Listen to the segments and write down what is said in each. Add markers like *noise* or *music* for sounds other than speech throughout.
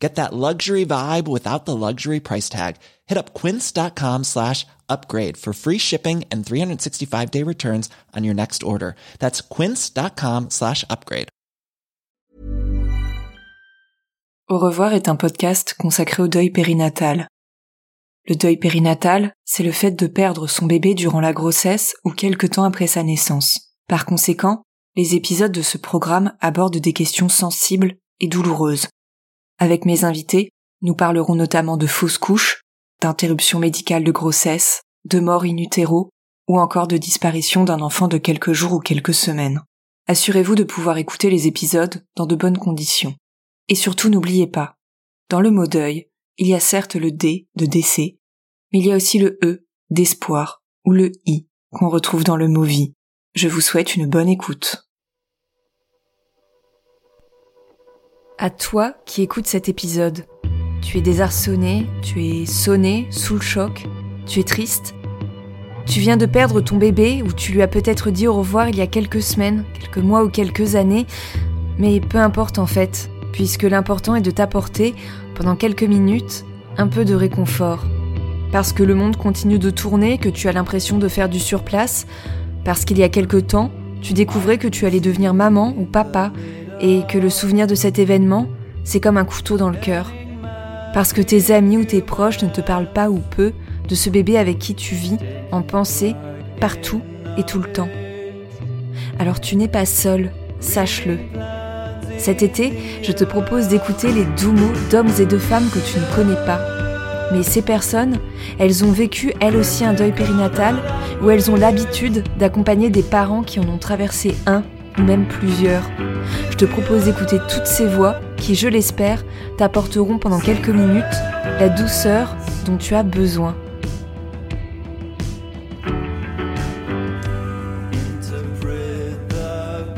Get that luxury vibe without the luxury price tag. Hit up quince.com slash upgrade for free shipping and 365 day returns on your next order. That's quince.com slash upgrade. Au revoir est un podcast consacré au deuil périnatal. Le deuil périnatal, c'est le fait de perdre son bébé durant la grossesse ou quelque temps après sa naissance. Par conséquent, les épisodes de ce programme abordent des questions sensibles et douloureuses. Avec mes invités, nous parlerons notamment de fausses couches, d'interruption médicale de grossesse, de mort in ou encore de disparition d'un enfant de quelques jours ou quelques semaines. Assurez-vous de pouvoir écouter les épisodes dans de bonnes conditions. Et surtout n'oubliez pas, dans le mot deuil, il y a certes le D de décès, mais il y a aussi le E d'espoir ou le I qu'on retrouve dans le mot vie. Je vous souhaite une bonne écoute. À toi qui écoutes cet épisode, tu es désarçonné, tu es sonné, sous le choc, tu es triste. Tu viens de perdre ton bébé ou tu lui as peut-être dit au revoir il y a quelques semaines, quelques mois ou quelques années, mais peu importe en fait, puisque l'important est de t'apporter, pendant quelques minutes, un peu de réconfort. Parce que le monde continue de tourner, que tu as l'impression de faire du surplace, parce qu'il y a quelque temps, tu découvrais que tu allais devenir maman ou papa, et que le souvenir de cet événement, c'est comme un couteau dans le cœur. Parce que tes amis ou tes proches ne te parlent pas ou peu de ce bébé avec qui tu vis, en pensée, partout et tout le temps. Alors tu n'es pas seul, sache-le. Cet été, je te propose d'écouter les doux mots d'hommes et de femmes que tu ne connais pas. Mais ces personnes, elles ont vécu elles aussi un deuil périnatal ou elles ont l'habitude d'accompagner des parents qui en ont traversé un même plusieurs. Je te propose d'écouter toutes ces voix qui, je l'espère, t'apporteront pendant quelques minutes la douceur dont tu as besoin.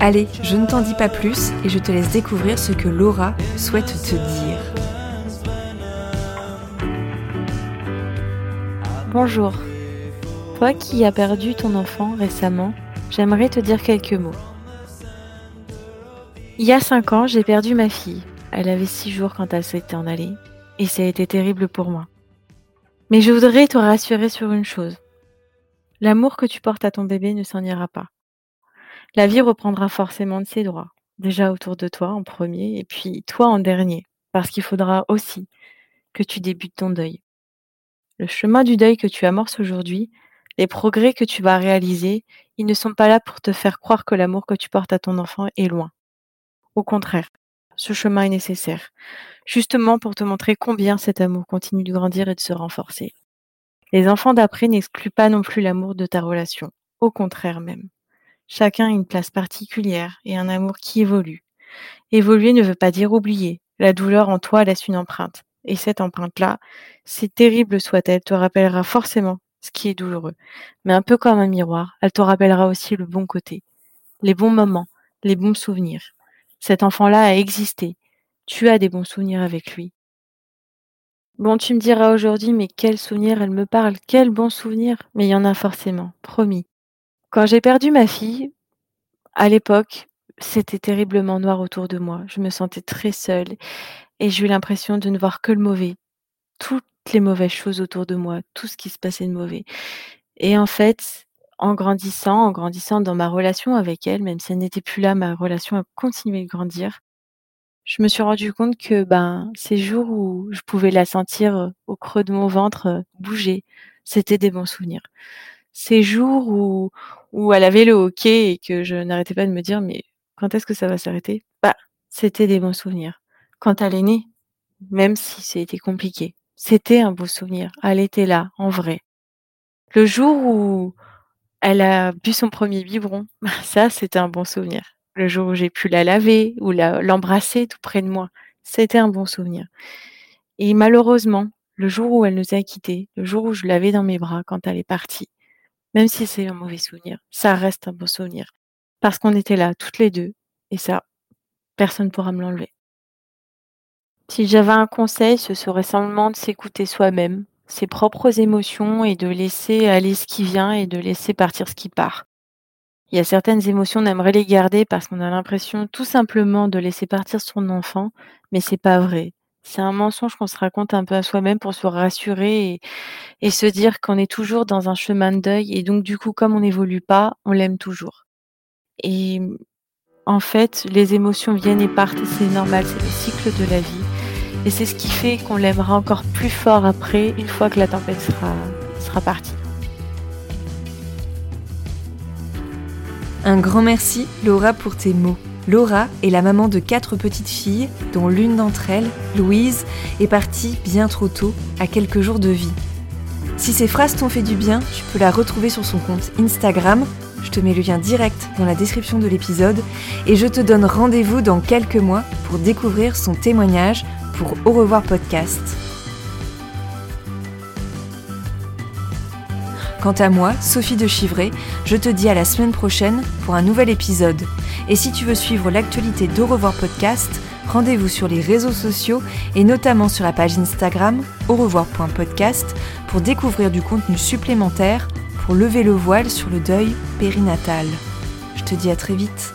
Allez, je ne t'en dis pas plus et je te laisse découvrir ce que Laura souhaite te dire. Bonjour. Toi qui as perdu ton enfant récemment, j'aimerais te dire quelques mots. Il y a cinq ans, j'ai perdu ma fille. Elle avait six jours quand elle s'était en allée, et ça a été terrible pour moi. Mais je voudrais te rassurer sur une chose. L'amour que tu portes à ton bébé ne s'en ira pas. La vie reprendra forcément de ses droits, déjà autour de toi en premier, et puis toi en dernier, parce qu'il faudra aussi que tu débutes ton deuil. Le chemin du deuil que tu amorces aujourd'hui, les progrès que tu vas réaliser, ils ne sont pas là pour te faire croire que l'amour que tu portes à ton enfant est loin. Au contraire, ce chemin est nécessaire, justement pour te montrer combien cet amour continue de grandir et de se renforcer. Les enfants d'après n'excluent pas non plus l'amour de ta relation, au contraire même. Chacun a une place particulière et un amour qui évolue. Évoluer ne veut pas dire oublier. La douleur en toi laisse une empreinte. Et cette empreinte-là, si terrible soit-elle, te rappellera forcément ce qui est douloureux. Mais un peu comme un miroir, elle te rappellera aussi le bon côté, les bons moments, les bons souvenirs. Cet enfant-là a existé. Tu as des bons souvenirs avec lui. Bon, tu me diras aujourd'hui, mais quel souvenir elle me parle, quel bon souvenir. Mais il y en a forcément, promis. Quand j'ai perdu ma fille, à l'époque, c'était terriblement noir autour de moi. Je me sentais très seule et j'ai eu l'impression de ne voir que le mauvais. Toutes les mauvaises choses autour de moi, tout ce qui se passait de mauvais. Et en fait, en grandissant, en grandissant dans ma relation avec elle, même si elle n'était plus là, ma relation a continué de grandir. Je me suis rendu compte que ben ces jours où je pouvais la sentir au creux de mon ventre bouger, c'était des bons souvenirs ces jours où, où elle avait le hockey et que je n'arrêtais pas de me dire mais quand est-ce que ça va s'arrêter? Bah, c'était des bons souvenirs. Quand elle est née, même si c'était compliqué, c'était un beau souvenir. Elle était là, en vrai. Le jour où elle a bu son premier biberon, *laughs* ça, c'était un bon souvenir. Le jour où j'ai pu la laver ou l'embrasser tout près de moi, c'était un bon souvenir. Et malheureusement, le jour où elle nous a quittés, le jour où je l'avais dans mes bras quand elle est partie, même si c'est un mauvais souvenir, ça reste un bon souvenir. parce qu'on était là, toutes les deux. Et ça, personne ne pourra me l'enlever. Si j'avais un conseil, ce serait simplement de s'écouter soi-même, ses propres émotions et de laisser aller ce qui vient et de laisser partir ce qui part. Il y a certaines émotions, on aimerait les garder parce qu'on a l'impression tout simplement de laisser partir son enfant, mais c'est pas vrai. C'est un mensonge qu'on se raconte un peu à soi-même pour se rassurer et, et se dire qu'on est toujours dans un chemin de deuil et donc du coup, comme on n'évolue pas, on l'aime toujours. Et en fait, les émotions viennent et partent c'est normal, c'est le cycle de la vie. Et c'est ce qui fait qu'on l'aimera encore plus fort après, une fois que la tempête sera, sera partie. Un grand merci, Laura, pour tes mots. Laura est la maman de quatre petites filles, dont l'une d'entre elles, Louise, est partie bien trop tôt, à quelques jours de vie. Si ces phrases t'ont fait du bien, tu peux la retrouver sur son compte Instagram. Je te mets le lien direct dans la description de l'épisode et je te donne rendez-vous dans quelques mois pour découvrir son témoignage pour Au revoir podcast. Quant à moi, Sophie de Chivray, je te dis à la semaine prochaine pour un nouvel épisode. Et si tu veux suivre l'actualité d'Au revoir podcast, rendez-vous sur les réseaux sociaux et notamment sur la page Instagram au revoir.podcast pour découvrir du contenu supplémentaire pour lever le voile sur le deuil périnatal. Je te dis à très vite.